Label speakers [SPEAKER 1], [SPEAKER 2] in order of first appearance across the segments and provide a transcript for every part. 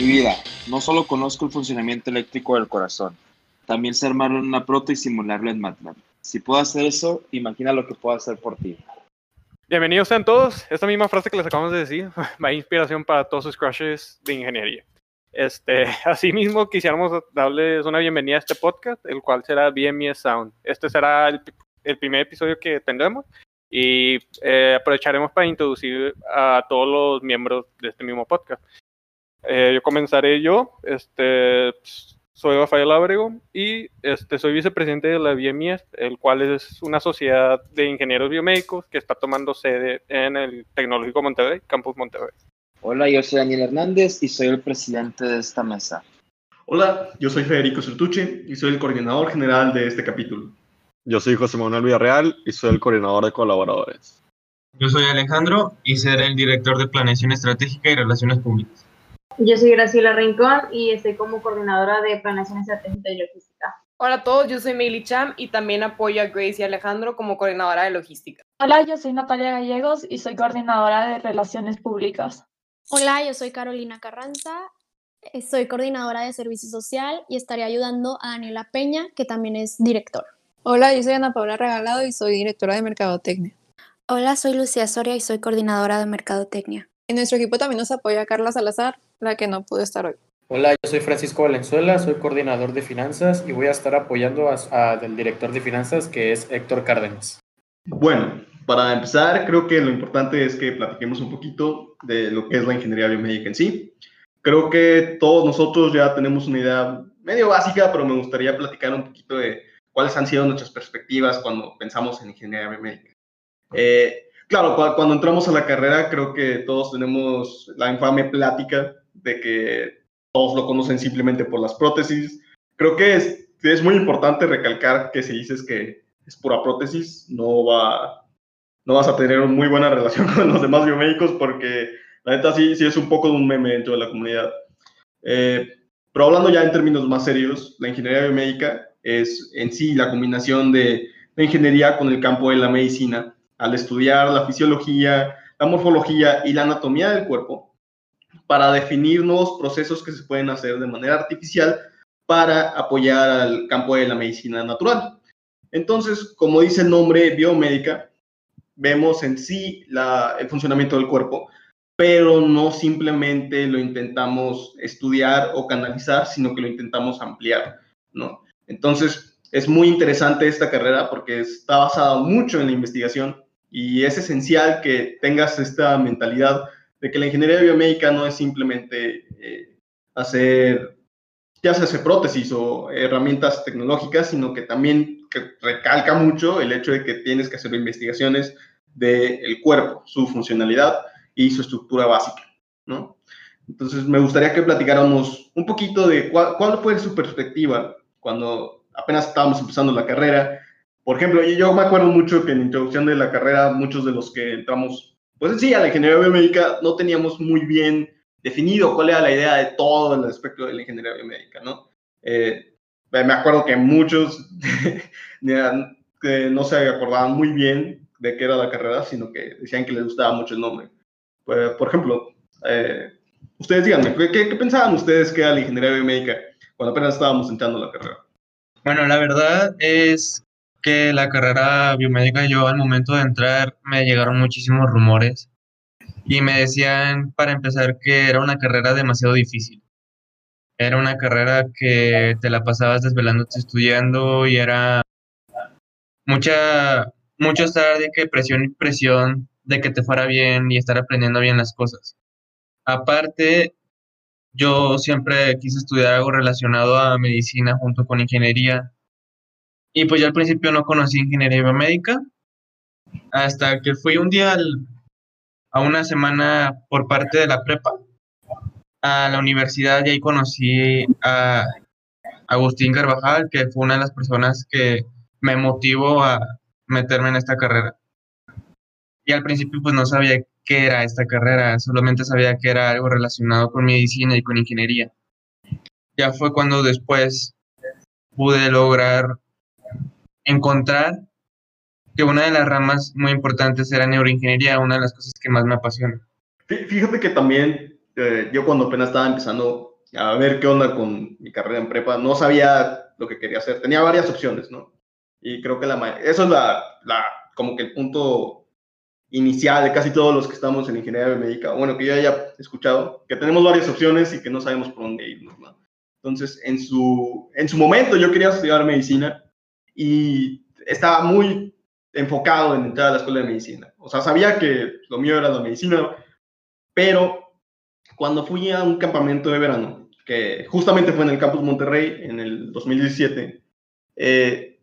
[SPEAKER 1] Mi vida, no solo conozco el funcionamiento eléctrico del corazón, también sé armarlo una proto y simularlo en MATLAB. Si puedo hacer eso, imagina lo que puedo hacer por ti.
[SPEAKER 2] Bienvenidos sean todos. Esta misma frase que les acabamos de decir va a inspiración para todos sus crushes de ingeniería. Este, asimismo, quisiéramos darles una bienvenida a este podcast, el cual será BMS Sound. Este será el, el primer episodio que tendremos y eh, aprovecharemos para introducir a todos los miembros de este mismo podcast. Eh, yo comenzaré yo, este, soy Rafael Ábrego y este, soy vicepresidente de la BMS, el cual es una sociedad de ingenieros biomédicos que está tomando sede en el Tecnológico Monterrey, Campus Monterrey.
[SPEAKER 1] Hola, yo soy Daniel Hernández y soy el presidente de esta mesa.
[SPEAKER 3] Hola, yo soy Federico Sertucci y soy el coordinador general de este capítulo.
[SPEAKER 4] Yo soy José Manuel Villarreal y soy el coordinador de colaboradores.
[SPEAKER 5] Yo soy Alejandro y seré el director de Planeación Estratégica y Relaciones Públicas.
[SPEAKER 6] Yo soy Graciela Rincón y estoy como coordinadora de Planeación Estratégica y Logística.
[SPEAKER 7] Hola a todos, yo soy Meili Cham y también apoyo a Grace y Alejandro como coordinadora de logística.
[SPEAKER 8] Hola, yo soy Natalia Gallegos y soy coordinadora de Relaciones Públicas.
[SPEAKER 9] Hola, yo soy Carolina Carranza, eh, soy coordinadora de Servicio Social y estaré ayudando a Daniela Peña, que también es director.
[SPEAKER 10] Hola, yo soy Ana Paula Regalado y soy directora de Mercadotecnia.
[SPEAKER 11] Hola, soy Lucía Soria y soy coordinadora de Mercadotecnia.
[SPEAKER 10] En nuestro equipo también nos apoya Carla Salazar, la que no pudo estar hoy.
[SPEAKER 12] Hola, yo soy Francisco Valenzuela, soy coordinador de finanzas y voy a estar apoyando al director de finanzas que es Héctor Cárdenas.
[SPEAKER 3] Bueno, para empezar, creo que lo importante es que platiquemos un poquito de lo que es la ingeniería biomédica en sí. Creo que todos nosotros ya tenemos una idea medio básica, pero me gustaría platicar un poquito de cuáles han sido nuestras perspectivas cuando pensamos en ingeniería biomédica. Eh, claro, cuando entramos a la carrera, creo que todos tenemos la infame plática de que todos lo conocen simplemente por las prótesis. Creo que es, es muy importante recalcar que si dices que es pura prótesis, no va no vas a tener una muy buena relación con los demás biomédicos porque la neta sí, sí es un poco de un meme dentro de la comunidad. Eh, pero hablando ya en términos más serios, la ingeniería biomédica es en sí la combinación de la ingeniería con el campo de la medicina al estudiar la fisiología, la morfología y la anatomía del cuerpo para definir nuevos procesos que se pueden hacer de manera artificial para apoyar al campo de la medicina natural. Entonces, como dice el nombre biomédica, vemos en sí el funcionamiento del cuerpo, pero no simplemente lo intentamos estudiar o canalizar, sino que lo intentamos ampliar, ¿no? Entonces, es muy interesante esta carrera porque está basada mucho en la investigación y es esencial que tengas esta mentalidad de que la ingeniería biomédica no es simplemente eh, hacer, ya sea hacer prótesis o herramientas tecnológicas, sino que también recalca mucho el hecho de que tienes que hacer investigaciones del cuerpo, su funcionalidad y su estructura básica, ¿no? Entonces, me gustaría que platicáramos un poquito de cuál, fue su perspectiva cuando apenas estábamos empezando la carrera. Por ejemplo, yo me acuerdo mucho que en la introducción de la carrera, muchos de los que entramos, pues sí, a la ingeniería biomédica, no teníamos muy bien definido cuál era la idea de todo el aspecto de la ingeniería biomédica, ¿no? Eh, me acuerdo que muchos no se acordaban muy bien de qué era la carrera, sino que decían que les gustaba mucho el nombre. Pues, por ejemplo, eh, ustedes díganme, ¿qué, ¿qué, pensaban ustedes que era la ingeniería biomédica cuando apenas estábamos entrando a la carrera?
[SPEAKER 5] Bueno, la verdad es que la carrera biomédica yo al momento de entrar me llegaron muchísimos rumores y me decían para empezar que era una carrera demasiado difícil. Era una carrera que te la pasabas desvelándote estudiando y era mucha mucho estar de que presión y presión de que te fuera bien y estar aprendiendo bien las cosas. Aparte, yo siempre quise estudiar algo relacionado a medicina junto con ingeniería. Y pues yo al principio no conocí ingeniería biomédica hasta que fui un día a una semana por parte de la prepa a la universidad y ahí conocí a Agustín Carvajal, que fue una de las personas que me motivó a, meterme en esta carrera. Y al principio pues no sabía qué era esta carrera, solamente sabía que era algo relacionado con medicina y con ingeniería. Ya fue cuando después pude lograr encontrar que una de las ramas muy importantes era neuroingeniería, una de las cosas que más me apasiona.
[SPEAKER 3] Fíjate que también eh, yo cuando apenas estaba empezando a ver qué onda con mi carrera en prepa. No sabía lo que quería hacer. Tenía varias opciones, ¿no? Y creo que la, eso es la, la, como que el punto inicial de casi todos los que estamos en ingeniería biomédica. Bueno, que yo haya escuchado, que tenemos varias opciones y que no sabemos por dónde irnos, ¿no? Entonces, en su, en su momento yo quería estudiar medicina y estaba muy enfocado en entrar a la escuela de medicina. O sea, sabía que lo mío era la medicina, pero cuando fui a un campamento de verano, que justamente fue en el campus Monterrey en el 2017, eh,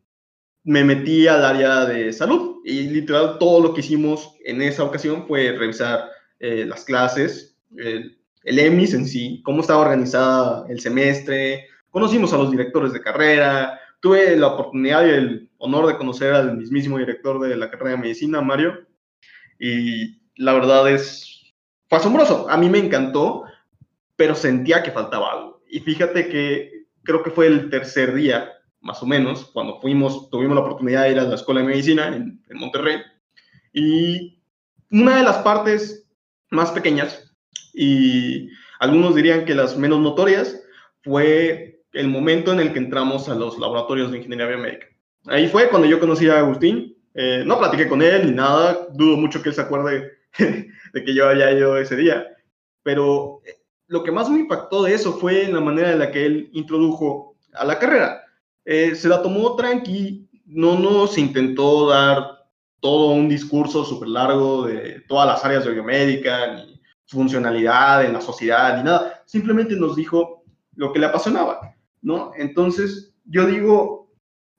[SPEAKER 3] me metí al área de salud y literal todo lo que hicimos en esa ocasión fue revisar eh, las clases, el, el EMIS en sí, cómo estaba organizada el semestre, conocimos a los directores de carrera, tuve la oportunidad y el honor de conocer al mismísimo director de la carrera de medicina, Mario, y la verdad es, fue asombroso, a mí me encantó, pero sentía que faltaba algo. Y fíjate que creo que fue el tercer día, más o menos, cuando fuimos, tuvimos la oportunidad de ir a la escuela de medicina en, en Monterrey, y una de las partes más pequeñas, y algunos dirían que las menos notorias, fue el momento en el que entramos a los laboratorios de ingeniería biomédica. Ahí fue cuando yo conocí a Agustín. Eh, no platiqué con él ni nada, dudo mucho que él se acuerde de que yo había ido ese día, pero eh, lo que más me impactó de eso fue la manera en la que él introdujo a la carrera. Eh, se la tomó tranqui, no nos intentó dar todo un discurso súper largo de todas las áreas de biomédica, ni funcionalidad en la sociedad, ni nada. Simplemente nos dijo lo que le apasionaba, ¿no? Entonces, yo digo,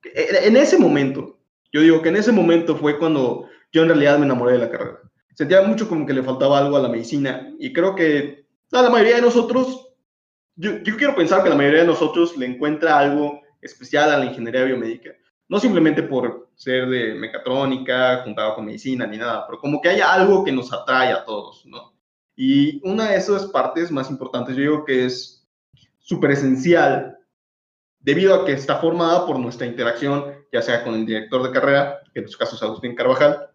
[SPEAKER 3] en ese momento, yo digo que en ese momento fue cuando yo en realidad me enamoré de la carrera. Sentía mucho como que le faltaba algo a la medicina y creo que a la mayoría de nosotros, yo, quiero pensar que la mayoría de nosotros le encuentra algo especial a la ingeniería biomédica. No simplemente por ser de mecatrónica, juntado con medicina, ni nada, pero como que haya algo que nos atrae a todos, ¿no? Y una de esas partes más importantes, yo digo que es súper esencial debido a que está formada por nuestra interacción, ya sea con el director de carrera, que en este caso es Agustín Carvajal,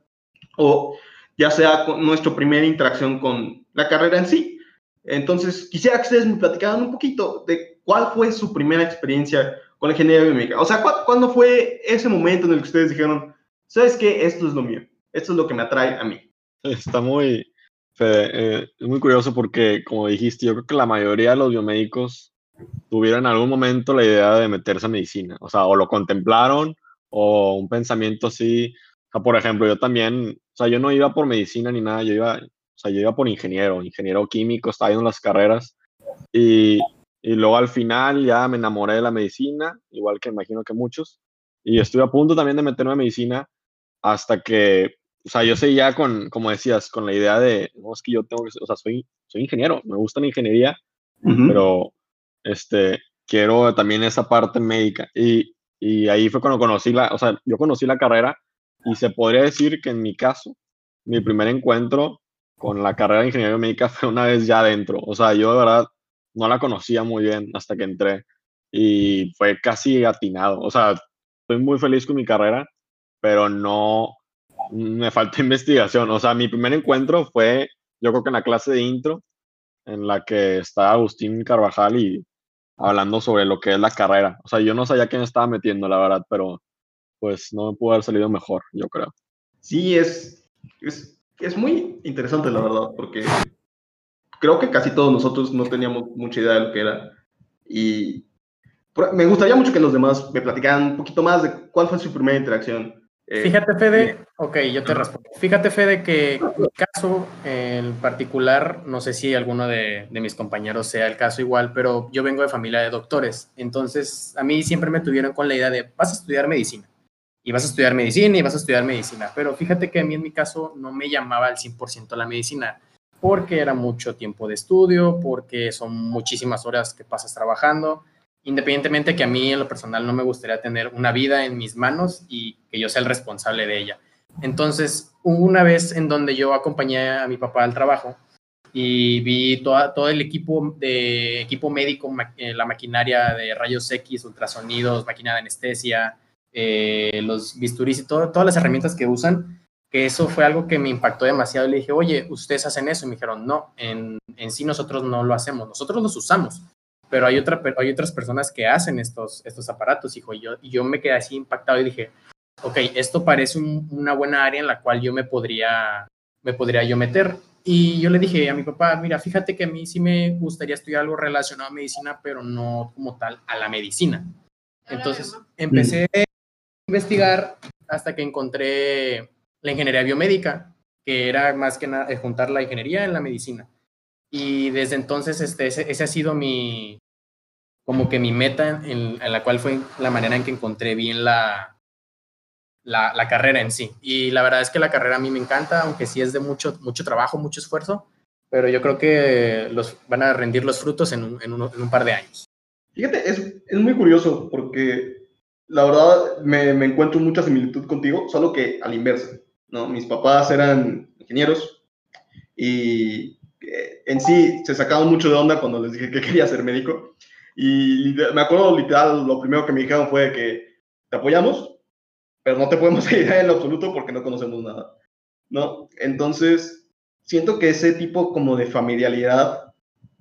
[SPEAKER 3] o ya sea con nuestra primera interacción con la carrera en sí. Entonces, quisiera que ustedes me platicaran un poquito de cuál fue su primera experiencia con la ingeniería biomédica. O sea, ¿cu ¿cuándo fue ese momento en el que ustedes dijeron, sabes qué, esto es lo mío, esto es lo que me atrae a mí?
[SPEAKER 4] Está muy, Fede, eh, es muy curioso porque, como dijiste, yo creo que la mayoría de los biomédicos tuvieron en algún momento la idea de meterse a medicina. O sea, o lo contemplaron o un pensamiento así. O sea, por ejemplo, yo también, o sea, yo no iba por medicina ni nada, yo iba, o sea, yo iba por ingeniero, ingeniero químico, estaba viendo las carreras y, y luego al final ya me enamoré de la medicina, igual que imagino que muchos, y estuve a punto también de meterme a medicina hasta que, o sea, yo seguía con, como decías, con la idea de, no, es que yo tengo que, o sea, soy, soy ingeniero, me gusta la ingeniería, uh -huh. pero este, quiero también esa parte médica. Y, y ahí fue cuando conocí la, o sea, yo conocí la carrera y se podría decir que en mi caso, mi primer encuentro con la carrera de ingeniería médica fue una vez ya adentro. O sea, yo de verdad no la conocía muy bien hasta que entré y fue casi atinado. O sea, estoy muy feliz con mi carrera, pero no, me falta investigación. O sea, mi primer encuentro fue, yo creo que en la clase de intro, en la que está Agustín Carvajal y hablando sobre lo que es la carrera. O sea, yo no sabía quién estaba metiendo, la verdad, pero pues no me pudo haber salido mejor, yo creo.
[SPEAKER 3] Sí, es, es, es muy interesante, la verdad, porque creo que casi todos nosotros no teníamos mucha idea de lo que era. Y me gustaría mucho que los demás me platicaran un poquito más de cuál fue su primera interacción.
[SPEAKER 12] Eh, Fíjate, Fede, ok, yo te respondo. Fíjate, Fede, que mi caso en particular, no sé si alguno de, de, mis compañeros sea el caso igual, pero yo vengo de familia de doctores. Entonces, a mí siempre me tuvieron con la idea de, vas a estudiar medicina. Y vas a estudiar medicina y vas a estudiar medicina. Pero fíjate que a mí en mi caso no me llamaba al 100% la medicina, porque era mucho tiempo de estudio, porque son muchísimas horas que pasas trabajando independientemente que a mí en lo personal no me gustaría tener una vida en mis manos y que yo sea el responsable de ella. Entonces, una vez en donde yo acompañé a mi papá al trabajo y vi toda, todo el equipo de equipo médico, eh, la maquinaria de rayos X, ultrasonidos, máquina de anestesia, eh, los bisturís y todo, todas las herramientas que usan, que eso fue algo que me impactó demasiado. Le dije, oye, ¿ustedes hacen eso? Y me dijeron, no, en, en sí nosotros no lo hacemos, nosotros los usamos, pero hay, otra, hay otras personas que hacen estos, estos aparatos, hijo. Y yo, y yo me quedé así impactado y dije, ok, esto parece una buena área en la cual yo me podría, me podría yo meter. Y yo le dije a mi papá, mira, fíjate que a mí sí me gustaría estudiar algo relacionado a medicina, pero no como tal a la medicina. Entonces empecé a investigar hasta que encontré la ingeniería biomédica, que era más que nada juntar la ingeniería en la medicina. Y desde entonces este, ese, ha sido mi, como que mi meta en, la cual fue la manera en que encontré bien la, la, la, carrera en sí. Y la verdad es que la carrera a mí me encanta, aunque sí es de mucho, mucho trabajo, mucho esfuerzo, pero yo creo que los, van a rendir los frutos en un, en un, par de años.
[SPEAKER 3] Fíjate, es, es, muy curioso porque la verdad me, me, encuentro mucha similitud contigo, solo que al inverso. ¿no? Mis papás eran ingenieros y eh, en sí se sacaban mucho de onda cuando les dije que quería ser médico. Y me acuerdo literal, lo primero que me dijeron fue que te apoyamos, pero no te podemos ayudar en absoluto porque no conocemos nada, ¿no? Entonces, siento que ese tipo como de familiaridad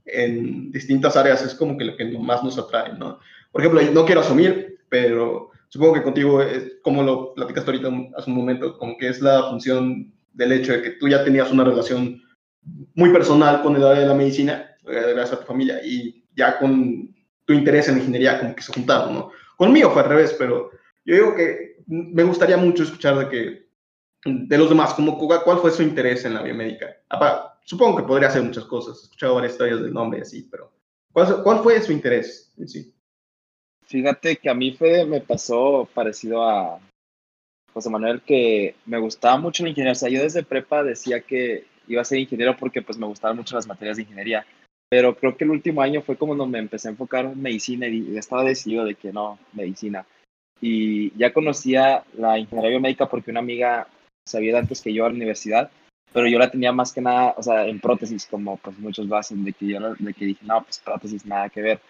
[SPEAKER 3] en distintas áreas es como que lo que más nos atrae, ¿no? Por ejemplo, no quiero asumir, pero supongo que contigo, es, como lo platicaste ahorita hace un momento, como que es la función del hecho de que tú ya tenías una relación muy personal con el área de la medicina, eh, gracias a tu familia, y ya con tu interés en ingeniería como que se juntaron, ¿no? Conmigo fue al revés, pero yo digo que me gustaría mucho escuchar de que de los demás, como, ¿cuál fue su interés en la biomédica? supongo que podría hacer muchas cosas, he escuchado varias historias del nombre y así, pero ¿cuál, cuál fue su interés en sí?
[SPEAKER 1] Fíjate que a mí fue, me pasó parecido a José Manuel, que me gustaba mucho la ingeniería. O sea, yo desde prepa decía que iba a ser ingeniero porque pues me gustaban mucho las materias de ingeniería. Pero creo que el último año fue como cuando me empecé a enfocar en medicina y estaba decidido de que no, medicina. Y ya conocía la ingeniería biomédica porque una amiga sabía antes que yo a la universidad, pero yo la tenía más que nada, o sea, en prótesis, como pues muchos hacen, de que yo de que dije, no, pues prótesis, nada que ver.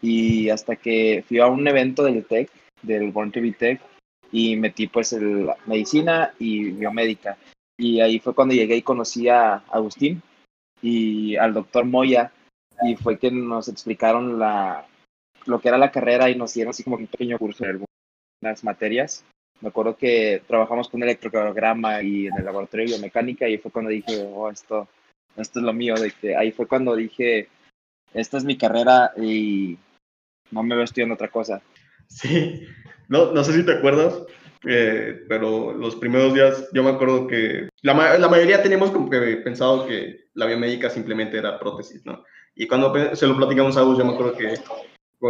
[SPEAKER 1] Y hasta que fui a un evento del TEC, del Born to be Tech, y metí pues el, medicina y biomédica. Y ahí fue cuando llegué y conocí a Agustín y al doctor Moya y fue que nos explicaron la, lo que era la carrera y nos dieron así como un pequeño curso en algunas materias. Me acuerdo que trabajamos con electrocardiograma y en el laboratorio de biomecánica y fue cuando dije, oh, esto, esto es lo mío. De que ahí fue cuando dije, esta es mi carrera y no me veo estudiando otra cosa.
[SPEAKER 3] Sí, no, no sé si te acuerdas, eh, pero los primeros días yo me acuerdo que la, la, mayoría teníamos como que pensado que la biomédica simplemente era prótesis, ¿no? Y cuando se lo platicamos a Gus, yo me acuerdo que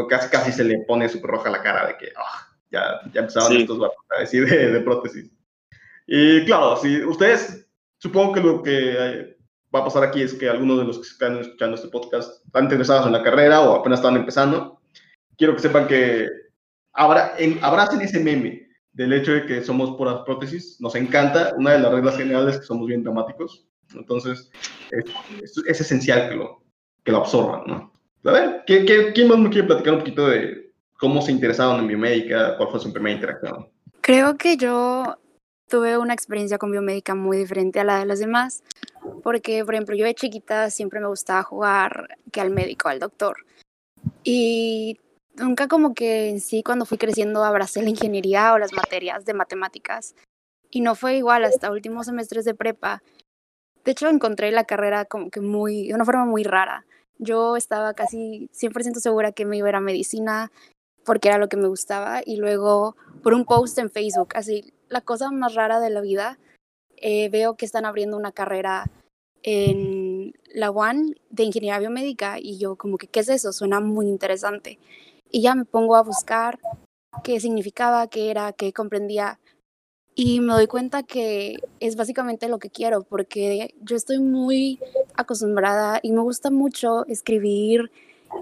[SPEAKER 3] casi, casi se le pone súper roja la cara de que ah, ya, ya empezaban estos a decir de, de, prótesis. Y claro, si ustedes, supongo que lo que va a pasar aquí es que algunos de los que están escuchando este podcast están interesados en la carrera o apenas están empezando. Quiero que sepan que abra, en, abracen ese meme del hecho de que somos puras prótesis. Nos encanta. Una de las reglas generales es que somos bien dramáticos. Entonces, es, es, esencial que lo, que lo absorban, ¿no? A ver, ¿quién, quién más me quiere platicar un poquito de cómo se interesaron en biomédica? ¿Cuál fue su primera interacción?
[SPEAKER 11] Creo que yo tuve una experiencia con biomédica muy diferente a la de los demás, porque, por ejemplo, yo de chiquita siempre me gustaba jugar que al médico, al doctor. Y nunca como que en sí cuando fui creciendo abracé la ingeniería o las materias de matemáticas. Y no fue igual hasta últimos semestres de prepa. De hecho, encontré la carrera como que muy, de una forma muy rara. Yo estaba casi 100% segura que me iba a ir a medicina porque era lo que me gustaba. Y luego, por un post en Facebook, así, la cosa más rara de la vida, eh, veo que están abriendo una carrera en la UAN de ingeniería biomédica y yo como que, ¿qué es eso? Suena muy interesante y ya me pongo a buscar qué significaba, qué era, qué comprendía y me doy cuenta que es básicamente lo que quiero porque yo estoy muy acostumbrada y me gusta mucho escribir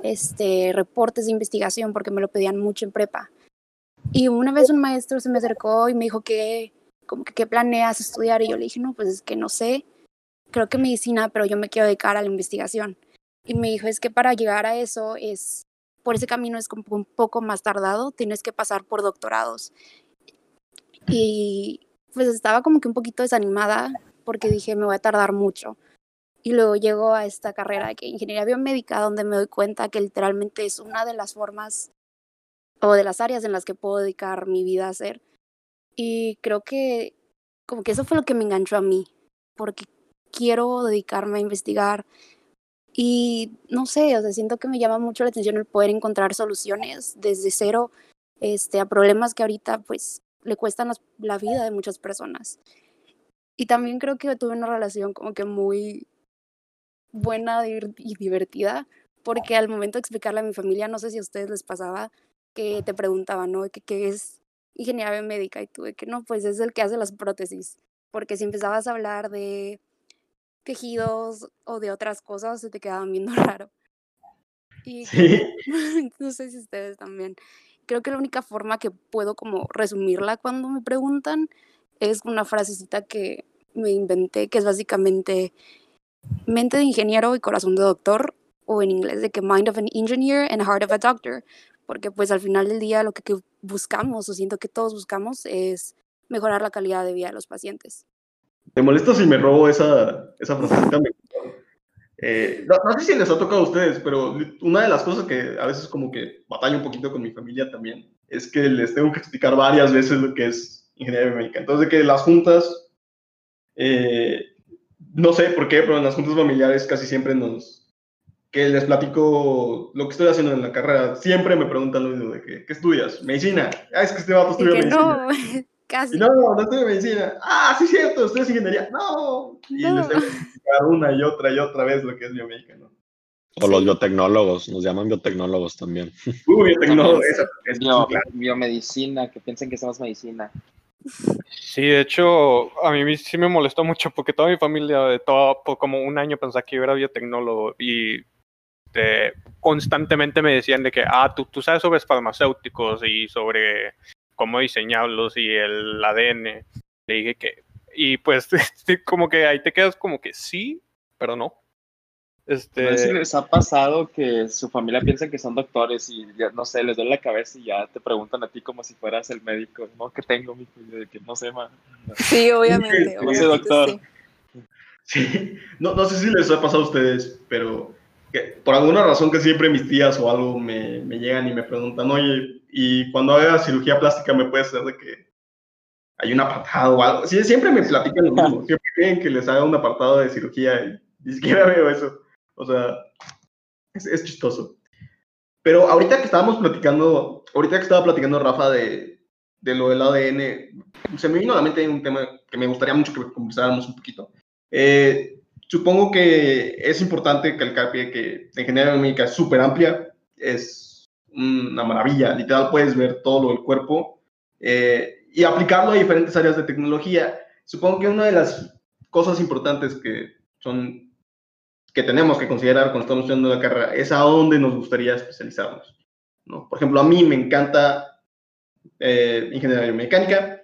[SPEAKER 11] este reportes de investigación porque me lo pedían mucho en prepa. Y una vez un maestro se me acercó y me dijo que como que qué planeas estudiar y yo le dije, "No, pues es que no sé. Creo que medicina, pero yo me quiero dedicar a la investigación." Y me dijo, "Es que para llegar a eso es por ese camino es como un poco más tardado, tienes que pasar por doctorados. Y pues estaba como que un poquito desanimada porque dije, me voy a tardar mucho. Y luego llego a esta carrera de ingeniería biomédica, donde me doy cuenta que literalmente es una de las formas o de las áreas en las que puedo dedicar mi vida a hacer. Y creo que como que eso fue lo que me enganchó a mí, porque quiero dedicarme a investigar y no sé, o sea, siento que me llama mucho la atención el poder encontrar soluciones desde cero este, a problemas que ahorita pues le cuestan las- la vida de muchas personas. Y también creo que tuve una relación como que muy buena y divertida, porque al momento de explicarle a mi familia, no sé si a ustedes les pasaba, que te preguntaban, ¿no? Que qué es ingeniería biomédica y tuve que no, pues es el que hace las prótesis, porque si empezabas a hablar de tejidos o de otras cosas, se te quedaban viendo raro. Y
[SPEAKER 3] Sí.
[SPEAKER 11] no sé si ustedes también. Creo que la única forma que puedo como resumirla cuando me preguntan es una frasecita que me inventé, que es básicamente mente de ingeniero y corazón de doctor, o en inglés de que mind of an engineer and heart of a doctor, porque pues al final del día lo que, buscamos, o siento que todos buscamos, es mejorar la calidad de vida de los pacientes.
[SPEAKER 3] ¿Te molesta si me robo esa, esa frasecita? Eh, no, no sé si les ha tocado a ustedes, pero una de las cosas que a veces como que batallo un poquito con mi familia también es que les tengo que explicar varias veces lo que es ingeniería biomédica. Entonces, de que las juntas, eh, no sé por qué, pero en las juntas familiares casi siempre nos, que les platico lo que estoy haciendo en la carrera, siempre me preguntan lo mismo de que, ¿qué estudias? Medicina. Ah, es que este vato estudia medicina.
[SPEAKER 11] no, casi.
[SPEAKER 3] Y no, no estudio medicina. Ah, sí, cierto, estudias ingeniería. No. Y
[SPEAKER 11] No.
[SPEAKER 3] les tengo que explicar una y otra y otra vez lo que es biomédica, ¿no?
[SPEAKER 4] O los biotecnólogos, nos llaman biotecnólogos también.
[SPEAKER 3] Uy, tecnólogo,
[SPEAKER 1] También,
[SPEAKER 3] esa,
[SPEAKER 1] sí.
[SPEAKER 3] esa es
[SPEAKER 1] Bio-
[SPEAKER 3] claro.
[SPEAKER 1] biomedicina, que piensen que somos medicina.
[SPEAKER 2] Sí, de hecho, a mí sí me molestó mucho porque toda mi familia, de todo, por como un año pensaba que yo era biotecnólogo y de- constantemente me decían de que, ah, tú, tú sabes sobre farmacéuticos y sobre cómo diseñarlos y el ADN. Le dije que, y pues como que ahí te quedas como que sí, pero no.
[SPEAKER 1] No sé si
[SPEAKER 2] Este,
[SPEAKER 1] les ha pasado que su familia piensa que son doctores y ya, no sé, les duele la cabeza y ya te preguntan a ti como si fueras el médico, ¿no? ¿Qué tengo, yo de que no sé, ma.
[SPEAKER 10] Sí, obviamente.
[SPEAKER 1] Soy
[SPEAKER 10] obviamente
[SPEAKER 1] doctor.
[SPEAKER 10] sí.
[SPEAKER 3] Sí. No, no sé si les ha pasado a ustedes, pero que por alguna razón que siempre mis tías o algo me, me llegan y me preguntan, oye, y cuando haga cirugía plástica me puede hacer de que hay un apartado o algo. Sí, siempre me platican lo mismo, siempre creen que les haga un apartado de cirugía y ni siquiera veo eso. O sea, es, es chistoso. Pero ahorita que estábamos platicando, ahorita que estaba platicando Rafa de, de lo del ADN, se me vino a la mente un tema que me gustaría mucho que conversáramos un poquito. Eh, supongo que es importante calcar que la ingeniería biomédica es súper amplia, es una maravilla, literal puedes ver todo lo del cuerpo eh, y aplicarlo a diferentes áreas de tecnología. Supongo que una de las cosas importantes que son que tenemos que considerar cuando estamos estudiando la carrera es a dónde nos gustaría especializarnos. ¿no? Por ejemplo, a mí me encanta eh, ingeniería biomecánica.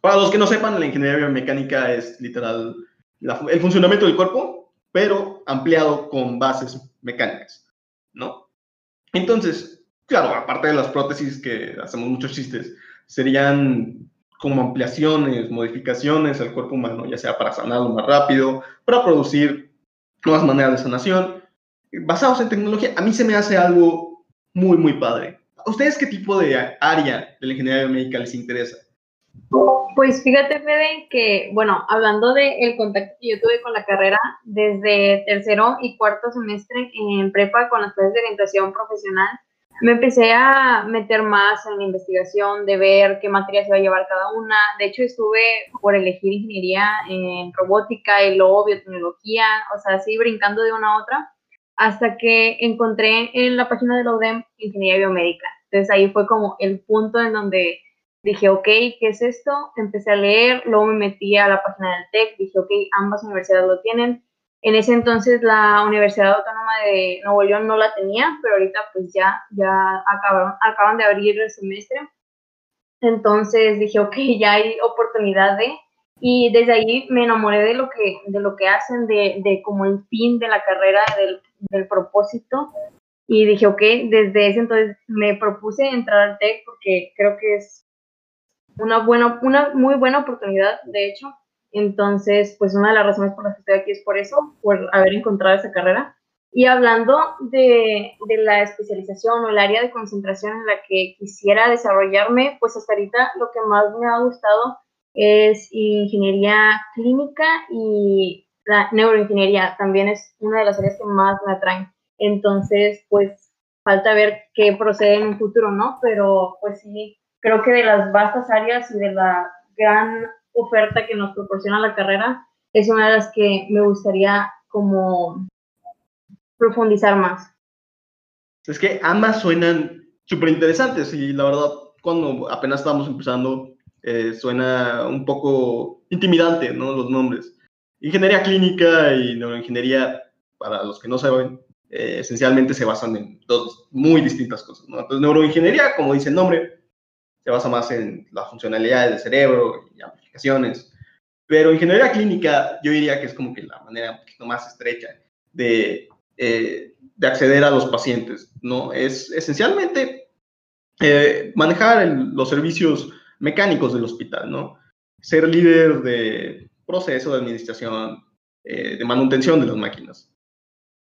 [SPEAKER 3] Para los que no sepan, la ingeniería biomecánica es literal el funcionamiento del cuerpo, pero ampliado con bases mecánicas, ¿no? Entonces, claro, aparte de las prótesis que hacemos muchos chistes, serían como ampliaciones, modificaciones al cuerpo humano, ya sea para sanarlo más rápido, para producir nuevas maneras de sanación, basados en tecnología. A mí se me hace algo muy, muy padre. ¿A ustedes qué tipo de área de la ingeniería médica les interesa?
[SPEAKER 6] Pues fíjate, Fede, que, bueno, hablando del contacto que yo tuve con la carrera, desde tercero y cuarto semestre en prepa con las clases de orientación profesional, me empecé a meter más en la investigación de ver qué materias iba a llevar cada una. De hecho, estuve por elegir ingeniería en robótica y luego biotecnología, o sea, así brincando de una a otra, hasta que encontré en la página de la UDEM ingeniería biomédica. Entonces ahí fue como el punto en donde dije, ok, ¿qué es esto? Empecé a leer, luego me metí a la página del TEC, dije, ok, ambas universidades lo tienen. En ese entonces la Universidad Autónoma de Nuevo León no la tenía, pero ahorita pues ya, ya acabaron, acaban de abrir el semestre. Entonces dije, ok, ya hay oportunidad de... Y desde ahí me enamoré de lo que, de lo que hacen, de, de como el fin de la carrera, del, del propósito. Y dije, ok, desde ese entonces me propuse entrar al TEC porque creo que es una, buena, una muy buena oportunidad, de hecho. Entonces, pues una de las razones por las que estoy aquí es por eso, por haber encontrado esa carrera. Y hablando de, de, la especialización o el área de concentración en la que quisiera desarrollarme, pues hasta ahorita lo que más me ha gustado es ingeniería clínica y la neuroingeniería. También es una de las áreas que más me atraen. Entonces, pues falta ver qué procede en un futuro, ¿no? Pero pues sí, creo que de las vastas áreas y de la gran oferta que nos proporciona la carrera, es una de las que me gustaría como profundizar más.
[SPEAKER 3] Es que ambas suenan súper interesantes y la verdad, cuando apenas estamos empezando, eh, suena un poco intimidante, ¿no? Los nombres. Ingeniería clínica y neuroingeniería, para los que no saben, eh, esencialmente se basan en dos muy distintas cosas, ¿no? Entonces, neuroingeniería, como dice el nombre, se basa más en la funcionalidad del cerebro y amplificaciones. Pero ingeniería clínica, yo diría que es como que la manera un poquito más estrecha de eh, de acceder a los pacientes, ¿no? Es esencialmente eh, manejar los servicios mecánicos del hospital, ¿no? Ser líder de proceso de administración, eh, de manutención de las máquinas.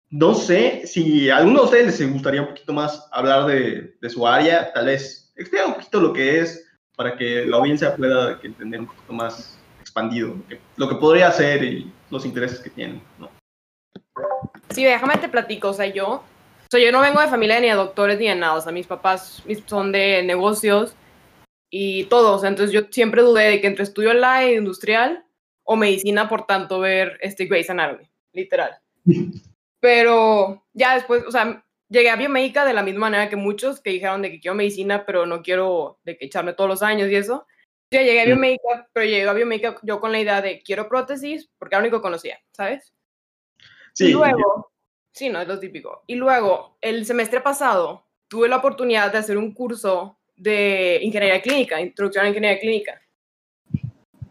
[SPEAKER 3] No sé si a alguno de ustedes les gustaría un poquito más hablar de, de su área, tal vez explicar un poquito lo que es para que la audiencia pueda entender un poquito más expandido lo que, lo que podría hacer y los intereses que tienen, ¿no?
[SPEAKER 7] Sí, déjame te platico, o sea, yo, o sea, yo no vengo de familia ni de doctores ni de nada, o sea, mis papás son de negocios y todos, entonces yo siempre dudé de que entre estudio la industrial o medicina, por tanto, ver este Grey's Anatomy, literal. Pero ya después, o sea, llegué a biomédica de la misma manera que muchos que dijeron de que quiero medicina, pero no quiero de que echarme todos los años y eso. Yo llegué a biomédica, pero llegué a biomédica yo con la idea de quiero prótesis, porque era lo único que conocía, ¿sabes? Y luego, sí, no, es lo típico. Y luego, el semestre pasado, tuve la oportunidad de hacer un curso de ingeniería clínica, introducción a ingeniería clínica.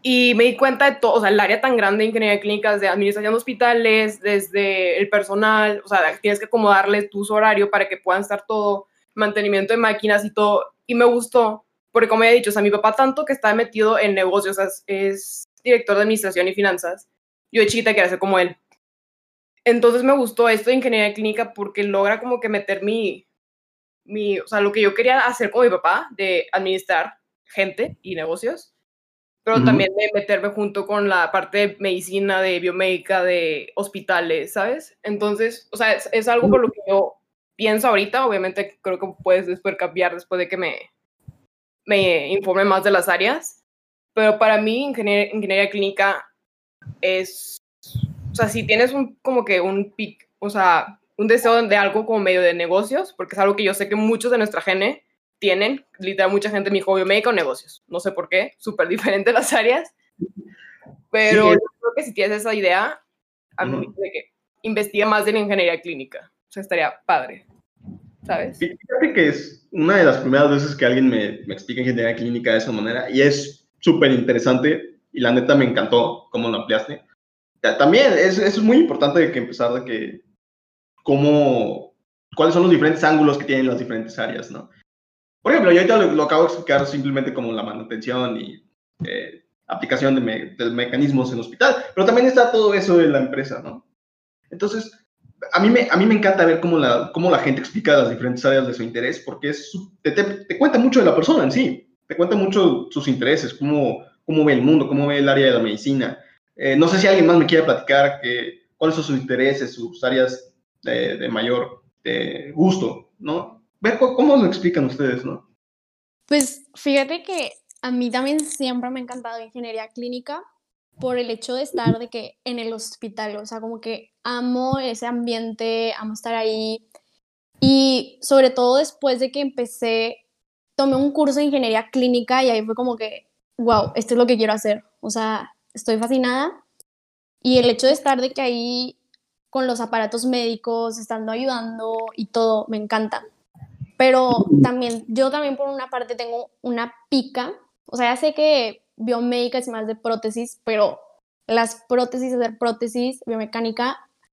[SPEAKER 7] Y me di cuenta de todo, o sea, el área tan grande de ingeniería clínica, desde administración de hospitales, desde el personal, o sea, tienes que acomodarle tu horario para que puedan estar todo, mantenimiento de máquinas y todo. Y me gustó, porque como he dicho, o sea, mi papá tanto que está metido en negocios, es, es director de administración y finanzas. Yo de chiquita quería ser como él. Entonces me gustó esto de ingeniería clínica porque logra como que meter mi, mi, o sea, lo que yo quería hacer con mi papá, de administrar gente y negocios, pero también de meterme junto con la parte de medicina, de biomédica, de hospitales, ¿sabes? Entonces, o sea, es, algo por lo que yo pienso ahorita, obviamente creo que puedes después cambiar después de que me, me informe más de las áreas, pero para mí ingeniería clínica es o sea, si tienes un, como que un pic, o sea, un deseo de algo como medio de negocios, porque es algo que yo sé que muchos de nuestra gente tienen, literal, mucha gente me dijo biomédica o negocios, no sé por qué, súper diferentes las áreas, pero yo creo que si tienes esa idea, a mí de que investiga más en ingeniería clínica, o sea, estaría padre, ¿sabes?
[SPEAKER 3] Fíjate que es una de las primeras veces que alguien me, me explica ingeniería clínica de esa manera, y es súper interesante, y la neta me encantó cómo lo ampliaste, también es, es muy importante que empezar de que cómo, cuáles son los diferentes ángulos que tienen las diferentes áreas, ¿no? Por ejemplo, yo ahorita lo, acabo de explicar simplemente como la manutención y eh, aplicación de, de, mecanismos en hospital, pero también está todo eso en la empresa, ¿no? Entonces, a mí me, a mí me encanta ver cómo la, cómo la gente explica las diferentes áreas de su interés, porque es, te, te, te, cuenta mucho de la persona en sí, te cuenta mucho sus intereses, cómo, cómo ve el mundo, cómo ve el área de la medicina, eh, no sé si alguien más me quiere platicar que, cuáles son sus intereses, sus áreas de, mayor gusto, ¿no? Cómo lo explican ustedes, ¿no?
[SPEAKER 9] Pues fíjate que a mí también siempre me ha encantado ingeniería clínica por el hecho de estar de que en el hospital, o sea, como que amo ese ambiente, amo estar ahí. Y sobre todo después de que empecé, tomé un curso de ingeniería clínica y ahí fue como que, wow, esto es lo que quiero hacer. O sea, estoy fascinada. Y el hecho de estar de que ahí con los aparatos médicos, estando ayudando y todo, me encanta. Pero también, yo también por una parte tengo una pica, o sea, ya sé que biomédica es más de prótesis, pero las prótesis, hacer prótesis, biomecánica,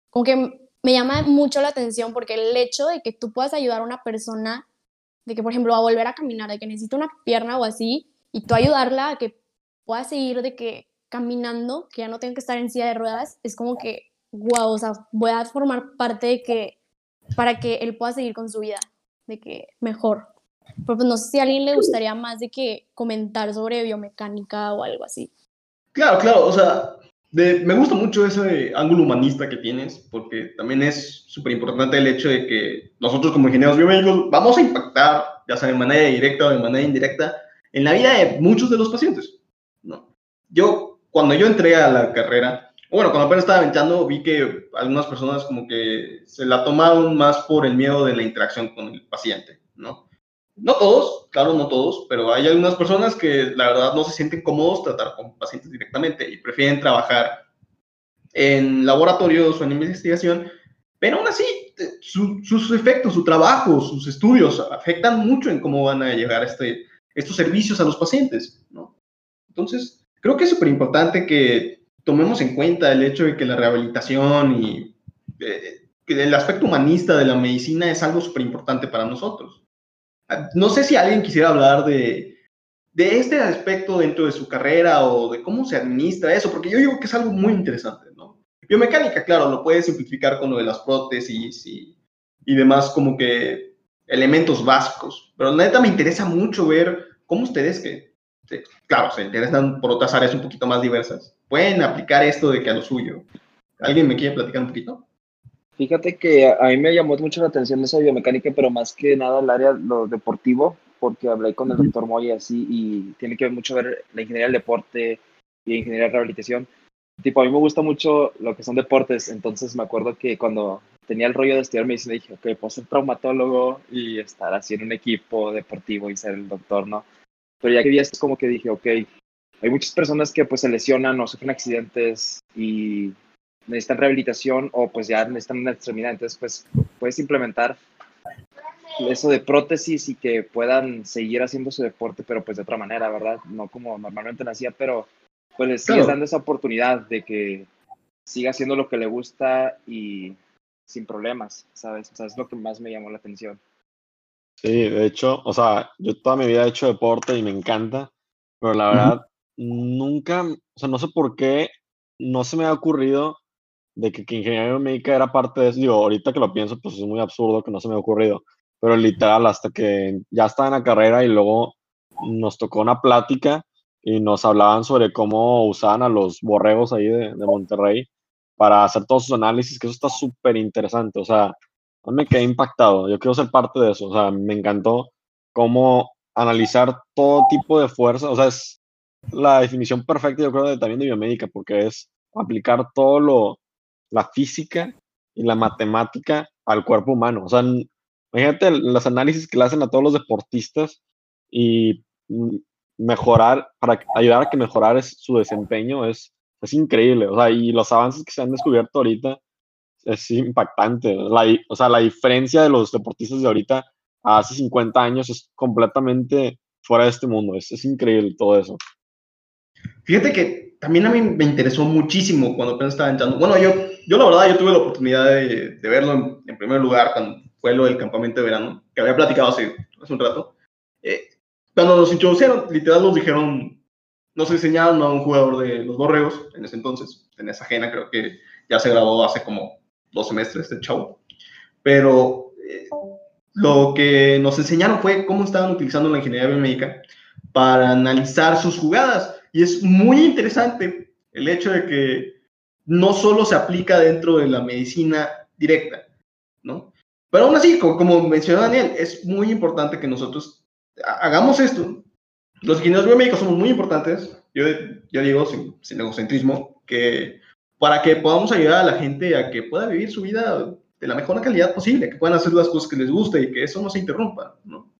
[SPEAKER 9] como que me llama mucho la atención porque el hecho de que tú puedas ayudar a una persona, de que por ejemplo va a volver a caminar, de que necesita una pierna o así, y tú ayudarla a que pueda seguir de que caminando, que ya no tengo que estar en silla de ruedas, es como que, wow, o sea, voy a formar parte de que, para que él pueda seguir con su vida, de que mejor. Pero pues no sé si a alguien le gustaría más de que comentar sobre biomecánica o algo así.
[SPEAKER 3] Claro, claro, o sea, de- me gusta mucho ese ángulo humanista que tienes, porque también es súper importante el hecho de que nosotros como ingenieros biomédicos vamos a impactar, ya sea de manera directa o de manera indirecta, en la vida de muchos de los pacientes. ¿no? Yo, cuando yo entré a la carrera, bueno, cuando apenas estaba avanzando, vi que algunas personas como que se la tomaron más por el miedo de la interacción con el paciente, ¿no? No todos, claro, no todos, pero hay algunas personas que la verdad no se sienten cómodos tratar con pacientes directamente y prefieren trabajar en laboratorios o en investigación, pero aún así su- sus efectos, su trabajo, sus estudios afectan mucho en cómo van a llegar este, estos servicios a los pacientes, ¿no? Entonces, creo que es súper importante que tomemos en cuenta el hecho de que la rehabilitación y eh, el aspecto humanista de la medicina es algo súper importante para nosotros. Ah, No sé si alguien quisiera hablar de, de este aspecto dentro de su carrera o de cómo se administra eso, porque yo digo que es algo muy interesante, ¿no? Biomecánica, claro, lo puedes simplificar con lo de las prótesis y, y demás como que elementos básicos, pero la neta me interesa mucho ver cómo ustedes que, claro, se interesan por otras áreas un poquito más diversas, pueden aplicar esto de que a lo suyo. ¿Alguien me quiere platicar un poquito?
[SPEAKER 1] Fíjate que a mí me llamó mucho la atención esa biomecánica, pero más que nada el área lo deportivo, porque hablé con el doctor Moy así y tiene que ver mucho ver la ingeniería del deporte y ingeniería de rehabilitación. Tipo, a mí me gusta mucho lo que son deportes, entonces me acuerdo que cuando tenía el rollo de estudiar medicina dije, ok, puedo ser traumatólogo y estar así en un equipo deportivo y ser el doctor, ¿no? Pero ya que vi esto como que dije, ok, hay muchas personas que pues se lesionan o sufren accidentes y necesitan rehabilitación o pues ya necesitan una extremidad, entonces pues puedes implementar eso de prótesis y que puedan seguir haciendo su deporte, pero pues de otra manera, ¿verdad? No como normalmente nacía, pero pues les sigues
[SPEAKER 3] Claro.
[SPEAKER 1] dando esa oportunidad de que siga haciendo lo que le gusta y sin problemas, ¿sabes? O sea, es lo que más me llamó la atención.
[SPEAKER 4] Sí, de hecho, o sea, yo toda mi vida he hecho deporte y me encanta, pero la verdad, nunca, o sea, no sé por qué no se me ha ocurrido de que, que ingeniería médica era parte de eso. Digo, ahorita que lo pienso, pues es muy absurdo que no se me ha ocurrido, pero literal, hasta que ya estaba en la carrera y luego nos tocó una plática y nos hablaban sobre cómo usaban a los borregos ahí de, de Monterrey para hacer todos sus análisis, que eso está súper interesante, o sea, me quedé impactado. Yo quiero ser parte de eso. O sea, me encantó cómo analizar todo tipo de fuerza. O sea, es la definición perfecta, yo creo, de, también de biomédica, porque es aplicar todo lo, la física y la matemática al cuerpo humano. O sea, imagínate los análisis que le hacen a todos los deportistas y mm, mejorar, para ayudar a que mejorar es- su desempeño es, es increíble. O sea, y los avances que se han descubierto ahorita es impactante. La, o sea, la diferencia de los deportistas de ahorita a hace 50 años es completamente fuera de este mundo. Es, es increíble todo eso.
[SPEAKER 3] Fíjate que también a mí me interesó muchísimo cuando apenas estaba entrando. Bueno, yo, yo la verdad, yo tuve la oportunidad de, de verlo en, en primer lugar cuando fue lo del campamento de verano, que había platicado hace, hace un rato. Eh, cuando nos introducieron, literal nos dijeron, nos enseñaron a un jugador de los Borregos, en ese entonces, en esa ajena, creo que ya se graduó hace como dos semestres este chavo. Pero eh, lo que nos enseñaron fue cómo estaban utilizando la ingeniería biomédica para analizar sus jugadas. Y es muy interesante el hecho de que no solo se aplica dentro de la medicina directa, ¿no? Pero aún así, como, mencionó Daniel, es muy importante que nosotros ha- hagamos esto. Los ingenieros biomédicos somos muy importantes, yo, yo digo sin, sin egocentrismo, que para que podamos ayudar a la gente a que pueda vivir su vida de la mejor calidad posible, que puedan hacer las cosas que les guste y que eso no se interrumpa, ¿no?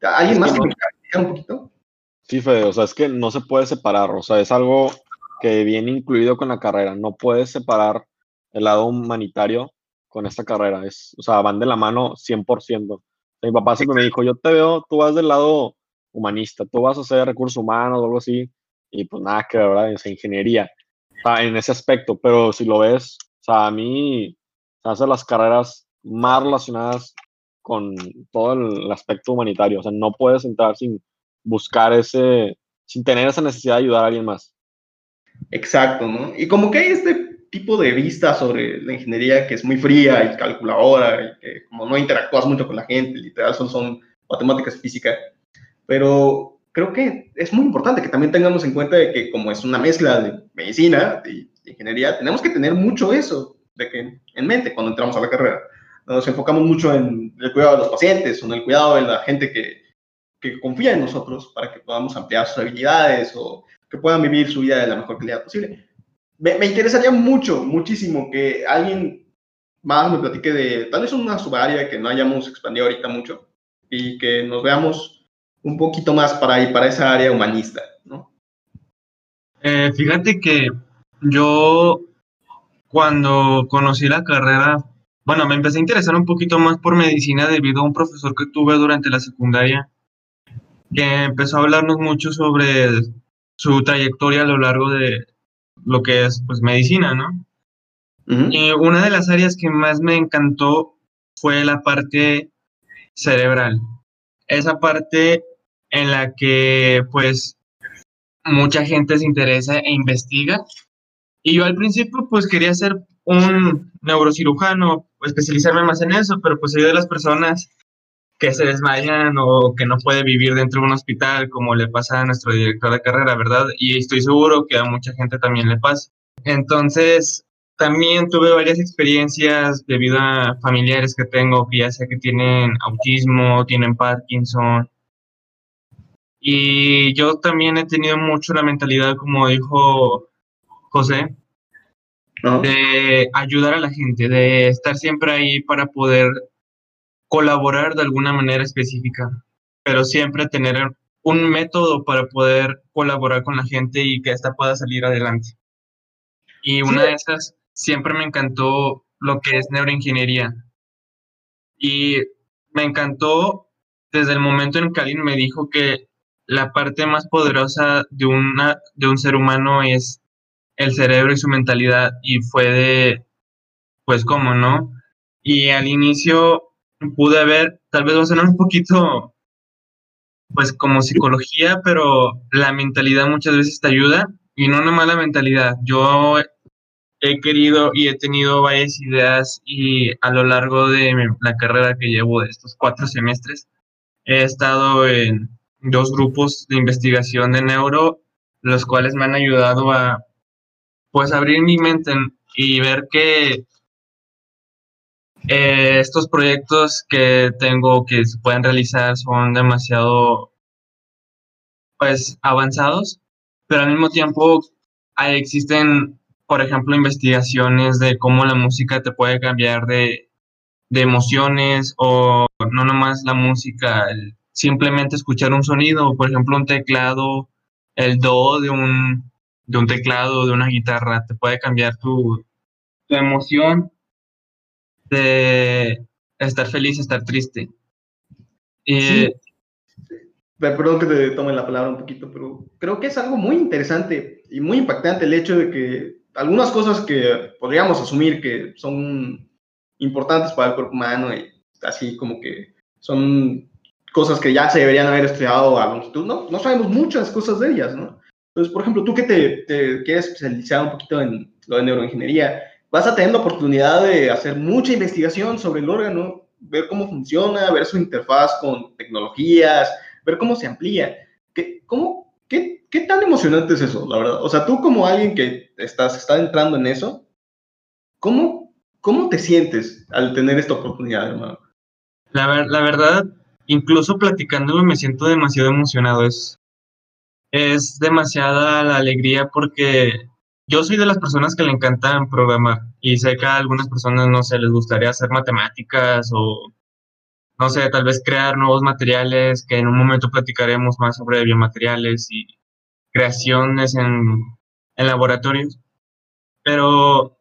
[SPEAKER 3] ¿Alguien más
[SPEAKER 4] que
[SPEAKER 3] me un poquito?
[SPEAKER 4] Sí, Fede, o sea, es que no se puede separar, o sea, es algo que viene incluido con la carrera, no puedes separar el lado humanitario con esta carrera, es, o sea, van de la mano 100%. Mi papá siempre me dijo, yo te veo, tú vas del lado humanista, tú vas a hacer recursos humanos o algo así, y pues nada que ver, ¿verdad? Es ingeniería, o sea, en ese aspecto, pero si lo ves, o sea, a mí se hacen las carreras más relacionadas con todo el aspecto humanitario, o sea, no puedes entrar sin buscar ese, sin tener esa necesidad de ayudar a alguien más.
[SPEAKER 3] exacto, ¿no? Y como que hay este tipo de vista sobre la ingeniería que es muy fría y calculadora, y que como no interactúas mucho con la gente, literal, solo son matemáticas y física. Pero creo que es muy importante que también tengamos en cuenta de que como es una mezcla de medicina y ingeniería, tenemos que tener mucho eso de que en mente cuando entramos a la carrera. Nos enfocamos mucho en el cuidado de los pacientes, o en el cuidado de la gente que, que confía en nosotros para que podamos ampliar sus habilidades o que puedan vivir su vida de la mejor calidad posible. Me, interesaría mucho, muchísimo que alguien más me platique de tal vez una subárea que no hayamos expandido ahorita mucho y que nos veamos un poquito más para ahí, para esa área humanista.
[SPEAKER 5] Eh, fíjate que yo cuando conocí la carrera, bueno, me empecé a interesar un poquito más por medicina debido a un profesor que tuve durante la secundaria que empezó a hablarnos mucho sobre su trayectoria a lo largo de lo que es pues medicina, ¿no? Y una de las áreas que más me encantó fue la parte cerebral. Esa parte en la que pues mucha gente se interesa e investiga. Y yo al principio pues quería ser un neurocirujano, especializarme más en eso, pero pues soy de las personas que se desmayan o que no puede vivir dentro de un hospital, como le pasa a nuestro director de carrera, ¿verdad? Y estoy seguro que a mucha gente también le pasa. Entonces, también tuve varias experiencias debido a familiares que tengo, que ya sé que tienen autismo, tienen Parkinson. Y yo también he tenido mucho la mentalidad, como dijo José, de ayudar a la gente, de estar siempre ahí para poder colaborar de alguna manera específica, pero siempre tener un método para poder colaborar con la gente y que ésta pueda salir adelante. Y una de esas, siempre me encantó lo que es neuroingeniería. Y me encantó desde el momento en que alguien me dijo que la parte más poderosa de, una, de un ser humano es el cerebro y su mentalidad. Y fue de, pues, ¿cómo no? Y al inicio pude ver, tal vez va a un poquito, pues como psicología, pero la mentalidad muchas veces te ayuda y no una mala mentalidad. Yo he querido y he tenido varias ideas y a lo largo de la carrera que llevo de estos cuatro semestres, he estado en dos grupos de investigación de neuro, los cuales me han ayudado a pues abrir mi mente y ver que eh, estos proyectos que tengo que se pueden realizar son demasiado pues avanzados, pero al mismo tiempo existen, por ejemplo, investigaciones de cómo la música te puede cambiar de, de emociones o no nomás la música, simplemente escuchar un sonido, por ejemplo, un teclado, el do de un, de un teclado, de una guitarra, te puede cambiar tu, tu emoción de estar feliz, estar triste.
[SPEAKER 3] Sí. Perdón que te tome la palabra un poquito, pero creo que es algo muy interesante y muy impactante el hecho de que algunas cosas que podríamos asumir que son importantes para el cuerpo humano y así como que son cosas que ya se deberían haber estudiado a longitud, no, no sabemos muchas cosas de ellas, ¿no? Entonces, por ejemplo, tú que te, te quieres especializar un poquito en lo de neuroingeniería, vas a tener la oportunidad de hacer mucha investigación sobre el órgano, ver cómo funciona, ver su interfaz con tecnologías, ver cómo se amplía. ¿Qué, cómo, qué, qué tan emocionante es eso, la verdad? O sea, tú como alguien que estás, está entrando en eso, ¿cómo, cómo te sientes al tener esta oportunidad, hermano?
[SPEAKER 5] La, ver, la verdad, incluso platicándolo me siento demasiado emocionado. Es, es demasiada la alegría porque yo soy de las personas que le encantan programar y sé que a algunas personas, no sé, les gustaría hacer matemáticas o, no sé, tal vez crear nuevos materiales, que en un momento platicaremos más sobre biomateriales y creaciones en, laboratorios. Pero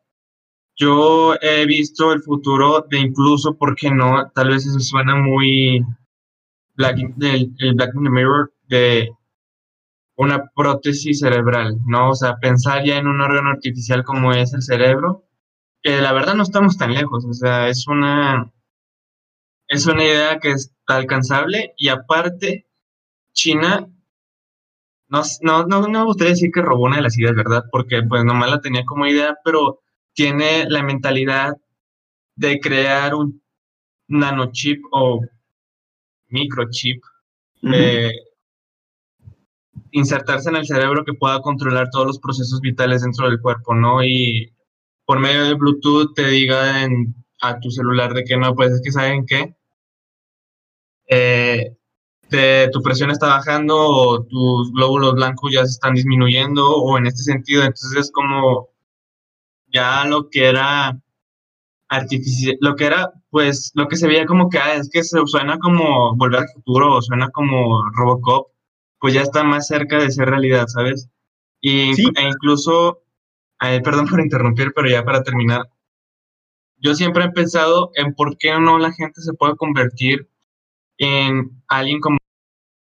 [SPEAKER 5] yo he visto el futuro de incluso, ¿por qué no? Tal vez eso suena muy Black, el, el Black Mirror de una prótesis cerebral, ¿no? O sea, pensar ya en un órgano artificial como es el cerebro, que la verdad no estamos tan lejos, o sea, es una, es una idea que está alcanzable y aparte, China no, no, no, no me gustaría decir que robó una de las ideas, ¿verdad? Porque pues nomás la tenía como idea, pero tiene la mentalidad de crear un nanochip o microchip, eh, insertarse en el cerebro que pueda controlar todos los procesos vitales dentro del cuerpo, ¿no? Y por medio de Bluetooth te diga a tu celular de que no, pues es que saben qué, eh, tu presión está bajando o tus glóbulos blancos ya se están disminuyendo o en este sentido, entonces es como ya lo que era artificial, lo que era, pues, lo que se veía como que, ah, es que se suena como Volver al Futuro o suena como Robocop, pues ya está más cerca de ser realidad, ¿sabes? Y, E incluso, perdón por interrumpir, pero ya para terminar, yo siempre he pensado en por qué no la gente se puede convertir en alguien como,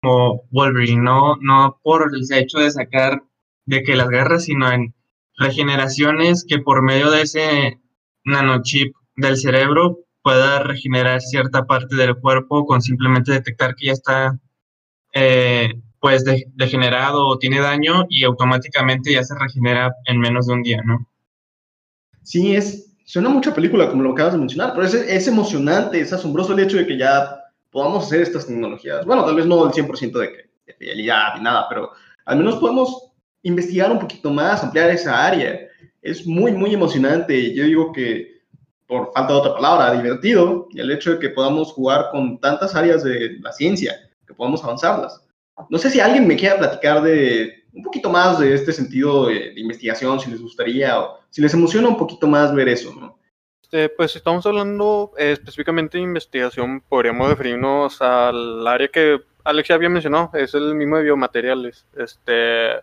[SPEAKER 5] como Wolverine, no, no por el hecho de sacar de que las guerras, sino en regeneraciones que por medio de ese nanochip del cerebro pueda regenerar cierta parte del cuerpo con simplemente detectar que ya está eh, pues degenerado o tiene daño y automáticamente ya se regenera en menos de un día, ¿no?
[SPEAKER 3] Sí, es, suena mucha película como lo acabas de mencionar, pero es, es emocionante, es asombroso el hecho de que ya podamos hacer estas tecnologías. Bueno, tal vez no el 100% de, que, de fidelidad ni nada, pero al menos podemos investigar un poquito más, ampliar esa área. Es muy, muy emocionante. Yo digo que, por falta de otra palabra, divertido, y el hecho de que podamos jugar con tantas áreas de la ciencia, que podamos avanzarlas. No sé si alguien me quiera platicar de un poquito más de este sentido de, investigación, si les gustaría, o si les emociona un poquito más ver eso, ¿no?
[SPEAKER 2] Este, pues si estamos hablando eh, específicamente de investigación, podríamos referirnos al área que Alex ya había mencionado, es el mismo de biomateriales. Este,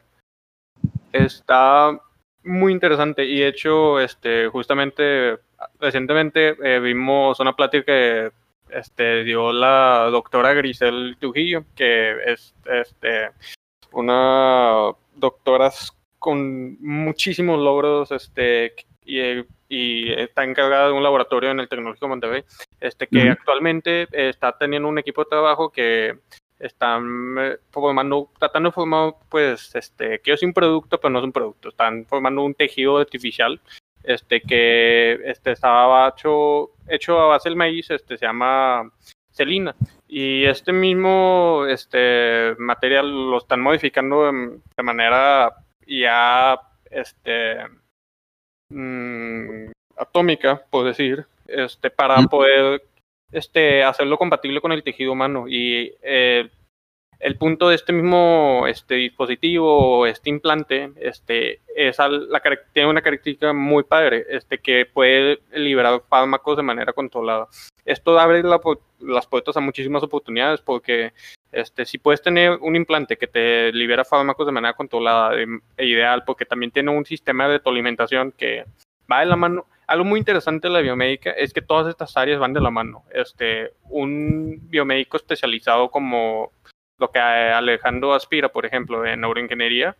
[SPEAKER 2] está muy interesante y de hecho, este, justamente recientemente eh, vimos una plática que este, dio la doctora Grisel Trujillo, que es este, una doctora con muchísimos logros este, y, y, está encargada de un laboratorio en el Tecnológico de Monterrey, este, que actualmente está teniendo un equipo de trabajo que están eh, formando, tratando de formar, pues, este, que es un producto, pero no es un producto, están formando un tejido artificial, este, que este, estaba hecho, hecho a base del maíz, este, se llama celina, y este mismo, este, material lo están modificando de, manera ya, este, mm, atómica, por decir, este, para poder este, hacerlo compatible con el tejido humano. Y eh, el punto de este mismo este, dispositivo, este implante, este, es la, tiene una característica muy padre, este, que puede liberar fármacos de manera controlada. Esto abre las puertas a muchísimas oportunidades porque este, si puedes tener un implante que te libera fármacos de manera controlada e ideal, porque también tiene un sistema de autoalimentación que va de la mano, algo muy interesante de la biomédica es que todas estas áreas van de la mano. Este, un biomédico especializado como lo que Alejandro aspira, por ejemplo, en neuroingeniería,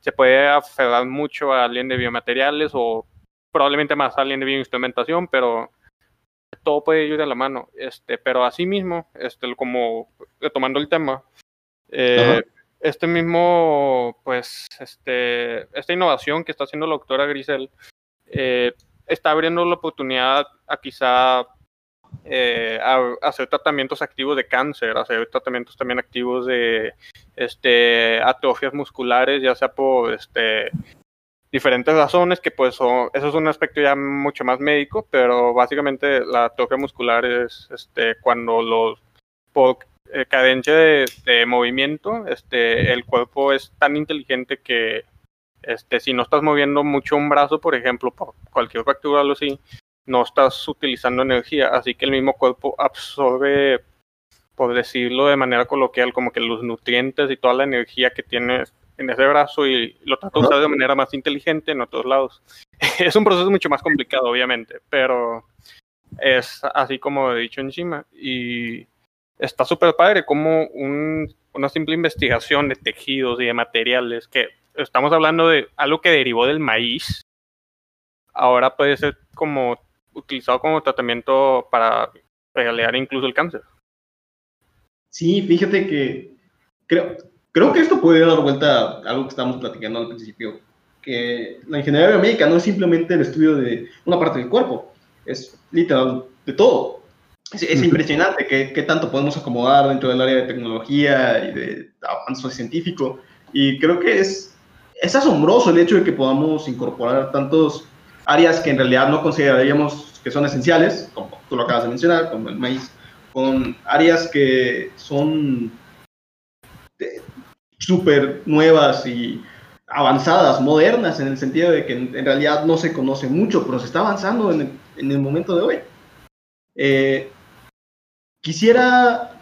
[SPEAKER 2] se puede aferrar mucho a alguien de biomateriales o probablemente más a alguien de bioinstrumentación, pero todo puede ir de la mano. Este, pero asimismo, este, como retomando el tema, eh, este mismo, pues, este, esta innovación que está haciendo la doctora Grisel, eh, está abriendo la oportunidad a quizá eh, hacer tratamientos activos de cáncer, hacer tratamientos también activos de este, atrofias musculares, ya sea por este, diferentes razones, que pues eso es un aspecto ya mucho más médico, pero básicamente la atrofia muscular es este, cuando los, por eh, cadencia de, de, movimiento, este, el cuerpo es tan inteligente que este, si no estás moviendo mucho un brazo, por ejemplo, por cualquier fractura o algo así, no estás utilizando energía, así que el mismo cuerpo absorbe, por decirlo de manera coloquial, como que los nutrientes y toda la energía que tienes en ese brazo y lo trata de usar de manera más inteligente en otros lados. es un proceso mucho más complicado, obviamente, pero es así como he dicho encima. Y está súper padre como un, una simple investigación de tejidos y de materiales que estamos hablando de algo que derivó del maíz, ahora puede ser como utilizado como tratamiento para paliar incluso el cáncer.
[SPEAKER 3] Sí, fíjate que creo, creo que esto puede dar vuelta a algo que estábamos platicando al principio, que la ingeniería biomédica no es simplemente el estudio de una parte del cuerpo, es literal de todo. Es, es impresionante qué, qué tanto podemos acomodar dentro del área de tecnología y de avance científico. Y creo que es, es asombroso el hecho de que podamos incorporar tantos áreas que en realidad no consideraríamos que son esenciales, como tú lo acabas de mencionar, como el maíz, con áreas que son eh, súper nuevas y avanzadas, modernas, en el sentido de que en, realidad no se conoce mucho, pero se está avanzando en el, en el momento de hoy. Eh, quisiera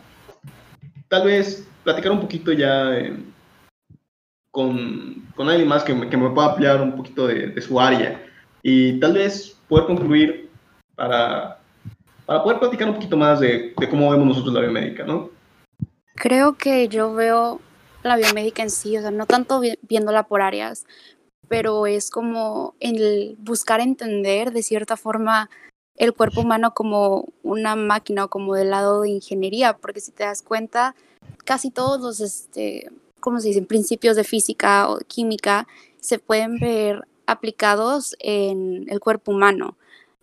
[SPEAKER 3] tal vez platicar un poquito ya eh, con, alguien más que me, pueda ampliar un poquito de, su área y tal vez poder concluir para, para poder platicar un poquito más de, cómo vemos nosotros la biomédica, ¿no?
[SPEAKER 11] Creo que yo veo la biomédica en sí, o sea, no tanto viéndola por áreas, pero es como el buscar entender de cierta forma el cuerpo humano como una máquina o como del lado de ingeniería, porque si te das cuenta, casi todos los, este, ¿cómo se dicen?, principios de física o química se pueden ver aplicados en el cuerpo humano,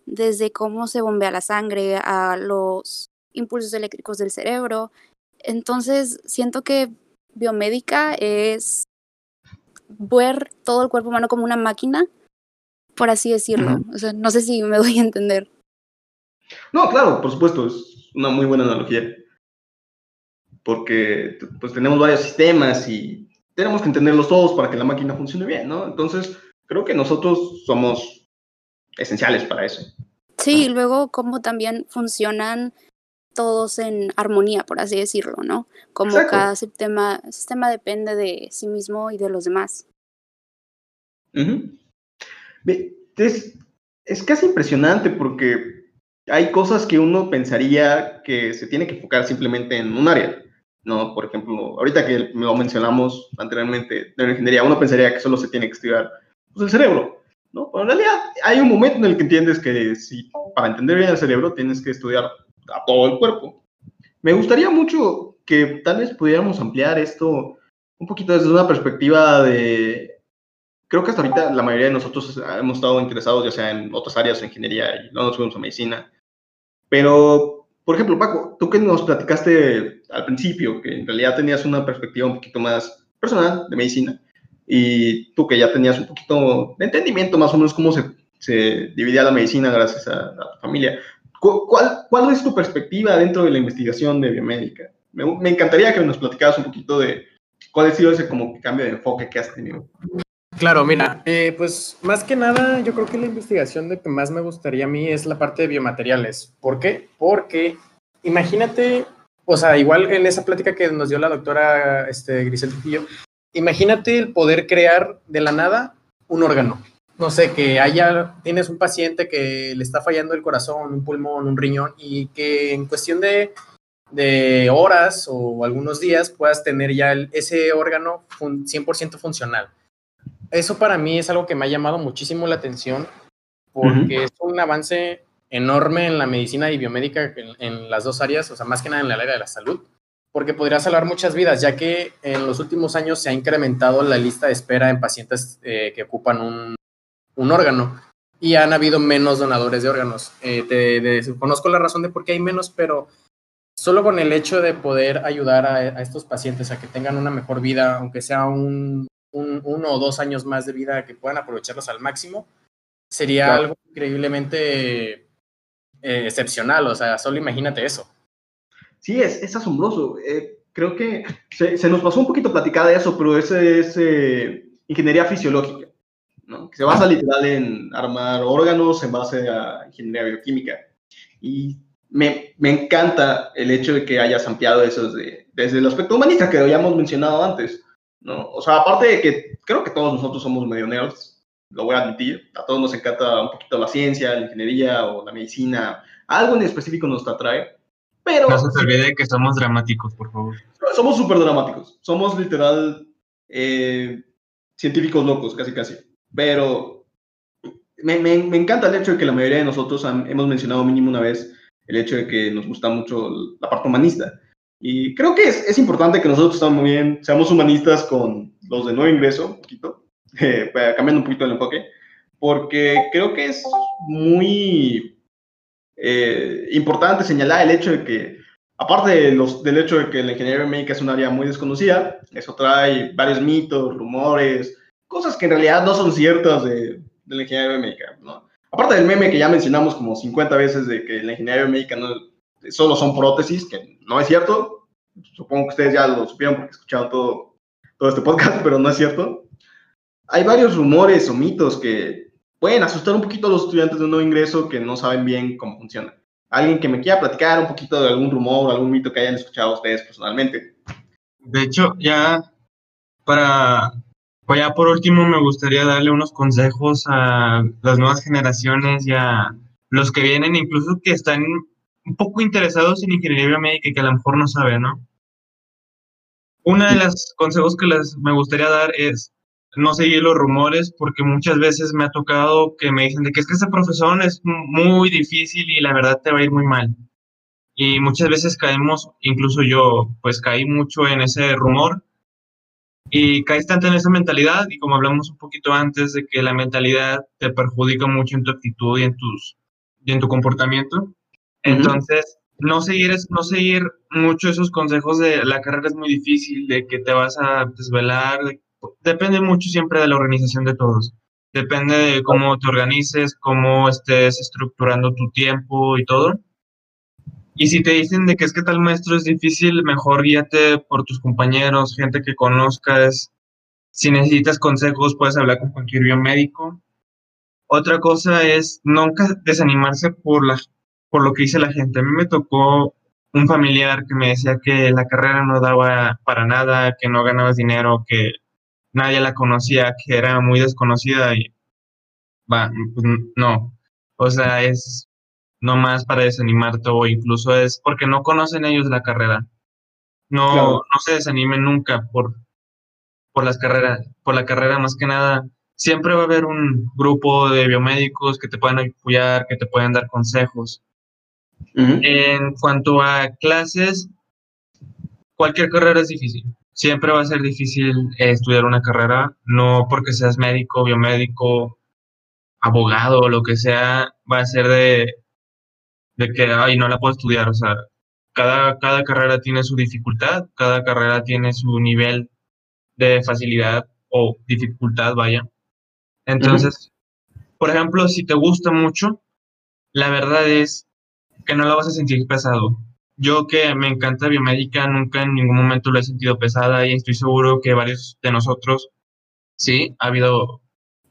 [SPEAKER 11] desde cómo se bombea la sangre a los impulsos eléctricos del cerebro. Entonces, siento que biomédica es ver todo el cuerpo humano como una máquina, por así decirlo. Uh -huh. O sea, no sé si me doy a entender.
[SPEAKER 3] No, claro, por supuesto, es una muy buena analogía. Porque pues tenemos varios sistemas y tenemos que entenderlos todos para que la máquina funcione bien, ¿no? Entonces, creo que nosotros somos esenciales para eso.
[SPEAKER 11] Sí, y luego cómo también funcionan todos en armonía, por así decirlo, ¿no? Como Exacto. cada sistema, sistema depende de sí mismo y de los demás.
[SPEAKER 3] Uh -huh. es, es casi impresionante porque hay cosas que uno pensaría que se tiene que enfocar simplemente en un área, ¿no? Por ejemplo, ahorita que lo mencionamos anteriormente de la ingeniería, uno pensaría que solo se tiene que estudiar pues, el cerebro, ¿no? Pero en realidad hay un momento en el que entiendes que si para entender bien el cerebro tienes que estudiar a todo el cuerpo. Me gustaría mucho que tal vez pudiéramos ampliar esto un poquito desde una perspectiva de... Creo que hasta ahorita la mayoría de nosotros hemos estado interesados ya sea en otras áreas de ingeniería y no nos fuimos a medicina. Pero, por ejemplo, Paco, tú que nos platicaste al principio, que en realidad tenías una perspectiva un poquito más personal de medicina, y tú que ya tenías un poquito de entendimiento más o menos cómo se, se dividía la medicina gracias a, a tu familia, ¿Cuál, ¿Cuál, es tu perspectiva dentro de la investigación de biomédica? Me, me, encantaría que nos platicaras un poquito de cuál ha sido ese como cambio de enfoque que has tenido.
[SPEAKER 12] Claro, mira, eh, pues más que nada yo creo que la investigación de que más me gustaría a mí es la parte de biomateriales. ¿Por qué? Porque imagínate, o sea, igual en esa plática que nos dio la doctora este, Grisel Trujillo, imagínate el poder crear de la nada un órgano no sé, que haya, tienes un paciente que le está fallando el corazón, un pulmón, un riñón, y que en cuestión de, de horas o algunos días puedas tener ya el, ese órgano fun, 100% funcional. Eso para mí es algo que me ha llamado muchísimo la atención porque uh -huh. es un avance enorme en la medicina y biomédica en, en, las dos áreas, o sea, más que nada en el área de la salud, porque podría salvar muchas vidas, ya que en los últimos años se ha incrementado la lista de espera en pacientes eh, que ocupan un un órgano y han habido menos donadores de órganos. Eh, te, te, conozco la razón de por qué hay menos, pero solo con el hecho de poder ayudar a, a estos pacientes a que tengan una mejor vida, aunque sea un, un, uno o dos años más de vida, que puedan aprovecharlos al máximo, sería claro. algo increíblemente eh, excepcional. O sea, solo imagínate eso.
[SPEAKER 3] Sí, es, es asombroso. Eh, creo que se, se, nos pasó un poquito platicar de eso, pero ese es eh, ingeniería fisiológica. ¿no? que se basa literal en armar órganos en base a ingeniería bioquímica. Y me, me encanta el hecho de que hayas ampliado eso desde, desde el aspecto humanista que habíamos mencionado antes. ¿no? O sea, aparte de que creo que todos nosotros somos medio nerds, lo voy a admitir, a todos nos encanta un poquito la ciencia, la ingeniería o la medicina, algo en específico nos atrae, pero...
[SPEAKER 5] No se te olvide que somos dramáticos, por favor.
[SPEAKER 3] Somos súper dramáticos, somos literal eh, científicos locos, casi casi pero me, me, me, encanta el hecho de que la mayoría de nosotros han, hemos mencionado mínimo una vez el hecho de que nos gusta mucho la parte humanista. Y creo que es, es importante que nosotros también seamos humanistas con los de nuevo ingreso, un poquito, eh, cambiando un poquito el enfoque, porque creo que es muy eh, importante señalar el hecho de que, aparte de los, del hecho de que la ingeniería médica es un área muy desconocida, eso trae varios mitos, rumores, cosas que en realidad no son ciertas de, de la ingeniería médica, ¿no? Aparte del meme que ya mencionamos como 50 veces de que la ingeniería médica no, solo son prótesis, que no es cierto. Supongo que ustedes ya lo supieron porque escucharon todo, todo este podcast, pero no es cierto. Hay varios rumores o mitos que pueden asustar un poquito a los estudiantes de un nuevo ingreso que no saben bien cómo funciona. Alguien que me quiera platicar un poquito de algún rumor, algún mito que hayan escuchado ustedes personalmente.
[SPEAKER 5] De hecho, ya para pues ya por último me gustaría darle unos consejos a las nuevas generaciones y a los que vienen, incluso que están un poco interesados en ingeniería médica y que a lo mejor no saben, ¿no? Uno de los consejos que les me gustaría dar es no seguir los rumores, porque muchas veces me ha tocado que me dicen de que es que esta profesión es muy difícil y la verdad te va a ir muy mal. Y muchas veces caemos, incluso yo, pues caí mucho en ese rumor y caes tanto en esa mentalidad y como hablamos un poquito antes de que la mentalidad te perjudica mucho en tu actitud y en, tus, y en tu comportamiento. Entonces, no seguir, no seguir mucho esos consejos de la carrera es muy difícil, de que te vas a desvelar, depende mucho siempre de la organización de todos. Depende de cómo te organices, cómo estés estructurando tu tiempo y todo. Y si te dicen de que es que tal maestro es difícil, mejor guíate por tus compañeros, gente que conozcas. Si necesitas consejos, puedes hablar con cualquier biomédico. Otra cosa es nunca desanimarse por, la, por lo que dice la gente. A mí me tocó un familiar que me decía que la carrera no daba para nada, que no ganabas dinero, que nadie la conocía, que era muy desconocida y va, pues, no. O sea, es no más para desanimarte o incluso es porque no conocen ellos la carrera. No, no se desanimen nunca por, por las carreras, por la carrera más que nada. Siempre va a haber un grupo de biomédicos que te puedan apoyar, que te pueden dar consejos. En cuanto a clases, cualquier carrera es difícil. Siempre va a ser difícil estudiar una carrera, no porque seas médico, biomédico, abogado o lo que sea, va a ser de de que, ay, no la puedo estudiar, o sea, cada, cada carrera tiene su dificultad, cada carrera tiene su nivel de facilidad o dificultad, vaya. Entonces, por ejemplo, si te gusta mucho, la verdad es que no la vas a sentir pesado. Yo que me encanta biomédica, nunca en ningún momento lo he sentido pesada y estoy seguro que varios de nosotros, sí, ha habido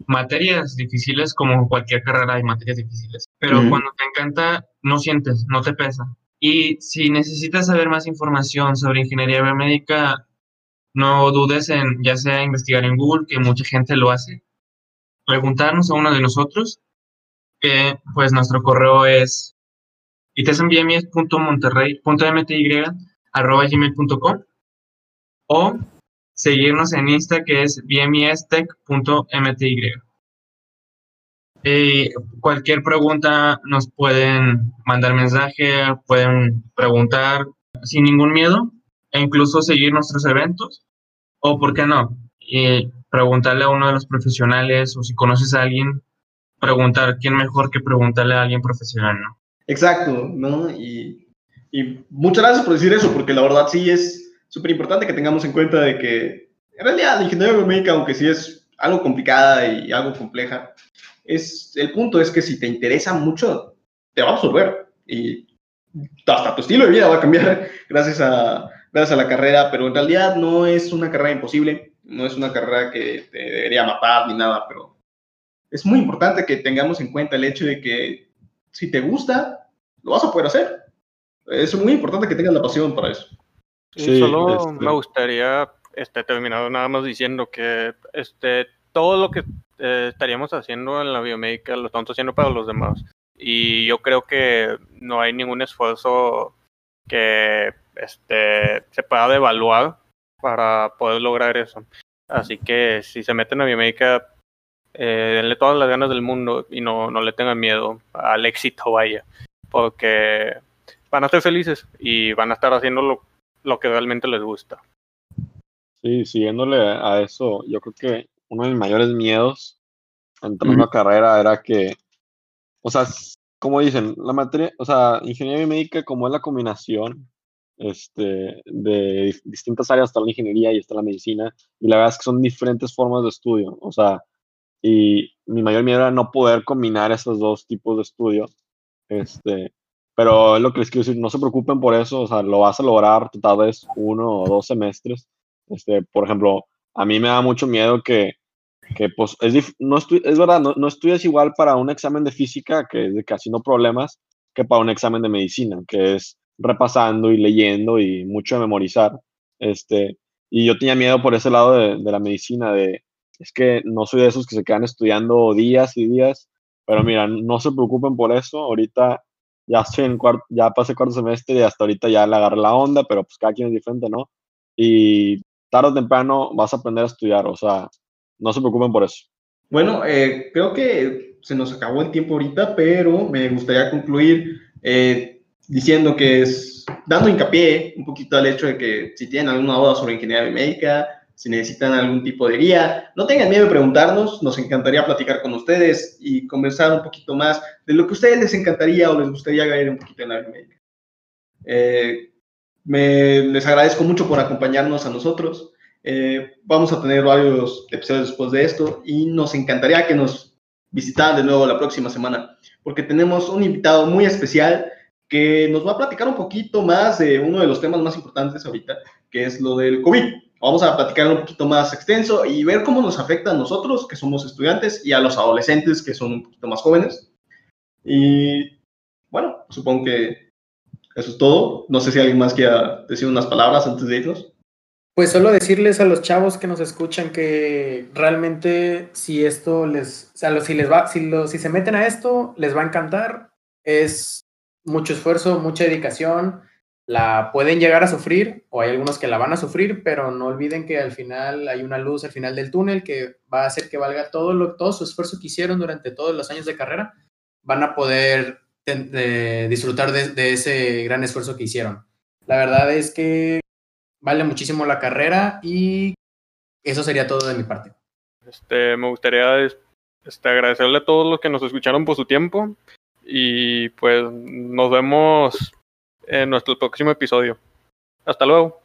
[SPEAKER 5] materias difíciles, como cualquier carrera hay materias difíciles, pero cuando te encanta, no sientes, no te pesa. Y si necesitas saber más información sobre ingeniería biomédica, no dudes en ya sea investigar en Google, que mucha gente lo hace, preguntarnos a uno de nosotros, que pues nuestro correo es gmail.com o seguirnos en Insta que es bmistech.mty. Y cualquier pregunta nos pueden mandar mensaje, pueden preguntar sin ningún miedo e incluso seguir nuestros eventos o, ¿por qué no? Y preguntarle a uno de los profesionales o si conoces a alguien, preguntar quién mejor que preguntarle a alguien profesional, ¿no?
[SPEAKER 3] Exacto, ¿no? Y, y muchas gracias por decir eso, porque la verdad sí es súper importante que tengamos en cuenta de que en realidad la ingeniería biomédica, aunque sí es algo complicada y algo compleja, es, el punto es que si te interesa mucho, te va a absorber y hasta tu estilo de vida va a cambiar gracias a, gracias a la carrera, pero en realidad no es una carrera imposible, no es una carrera que te debería matar ni nada, pero es muy importante que tengamos en cuenta el hecho de que si te gusta, lo vas a poder hacer. Es muy importante que tengas la pasión para eso.
[SPEAKER 2] Sí, solo este me gustaría este, terminar nada más diciendo que este, todo lo que eh, estaríamos haciendo en la biomédica lo estamos haciendo para los demás. Y yo creo que no hay ningún esfuerzo que este, se pueda devaluar para poder lograr eso. Así que si se meten a biomédica, eh, denle todas las ganas del mundo y no, no le tengan miedo al éxito, vaya. Porque van a ser felices y van a estar haciendo lo lo que realmente les gusta.
[SPEAKER 4] Sí, siguiéndole a eso, yo creo que uno de mis mayores miedos entrando a carrera era que, o sea, como dicen, la materia, o sea, ingeniería médica como es la combinación este, de distintas áreas, está la ingeniería y está la medicina, y la verdad es que son diferentes formas de estudio, o sea, y mi mayor miedo era no poder combinar esos dos tipos de estudio, este, pero es lo que les quiero decir, no se preocupen por eso, o sea, lo vas a lograr tal vez uno o dos semestres, este, por ejemplo, a mí me da mucho miedo que, que pues, es, no es verdad, no, no, estudias igual para un examen de física, que es de casi no problemas, que para un examen de medicina, que es repasando y leyendo y mucho de memorizar. Este, y yo tenía miedo por ese lado de, de la medicina, de, es que no soy de esos que se quedan estudiando días y días, pero mira, no se preocupen por eso, ahorita ya estoy en cuarto, ya pasé cuarto semestre y hasta ahorita ya le agarré la onda, pero pues cada quien es diferente, ¿no? Y tarde o temprano vas a aprender a estudiar, o sea, no se preocupen por eso.
[SPEAKER 3] Bueno, eh, creo que se nos acabó el tiempo ahorita, pero me gustaría concluir eh, diciendo que es, dando hincapié un poquito al hecho de que si tienen alguna duda sobre ingeniería médica, si necesitan algún tipo de guía, no tengan miedo de preguntarnos, nos encantaría platicar con ustedes y conversar un poquito más de lo que a ustedes les encantaría o les gustaría ver un poquito en la médica. Eh, me, les agradezco mucho por acompañarnos a nosotros. Eh, vamos a tener varios episodios después de esto y nos encantaría que nos visitaran de nuevo la próxima semana, porque tenemos un invitado muy especial que nos va a platicar un poquito más de uno de los temas más importantes ahorita, que es lo del COVID. Vamos a platicar un poquito más extenso y ver cómo nos afecta a nosotros, que somos estudiantes, y a los adolescentes, que son un poquito más jóvenes. Y bueno, supongo que eso es todo. No sé si alguien más quiera decir unas palabras antes de irnos.
[SPEAKER 12] Pues solo decirles a los chavos que nos escuchan que realmente si esto les, o sea, si les va, si, lo, si se meten a esto, les va a encantar. Es mucho esfuerzo, mucha dedicación. La pueden llegar a sufrir o hay algunos que la van a sufrir, pero no olviden que al final hay una luz al final del túnel que va a hacer que valga todo lo, todo su esfuerzo que hicieron durante todos los años de carrera. Van a poder disfrutar de, ese gran esfuerzo que hicieron. La verdad es que vale muchísimo la carrera y eso sería todo de mi parte.
[SPEAKER 2] Este, me gustaría este, agradecerle a todos los que nos escucharon por su tiempo y pues nos vemos en nuestro próximo episodio. Hasta luego.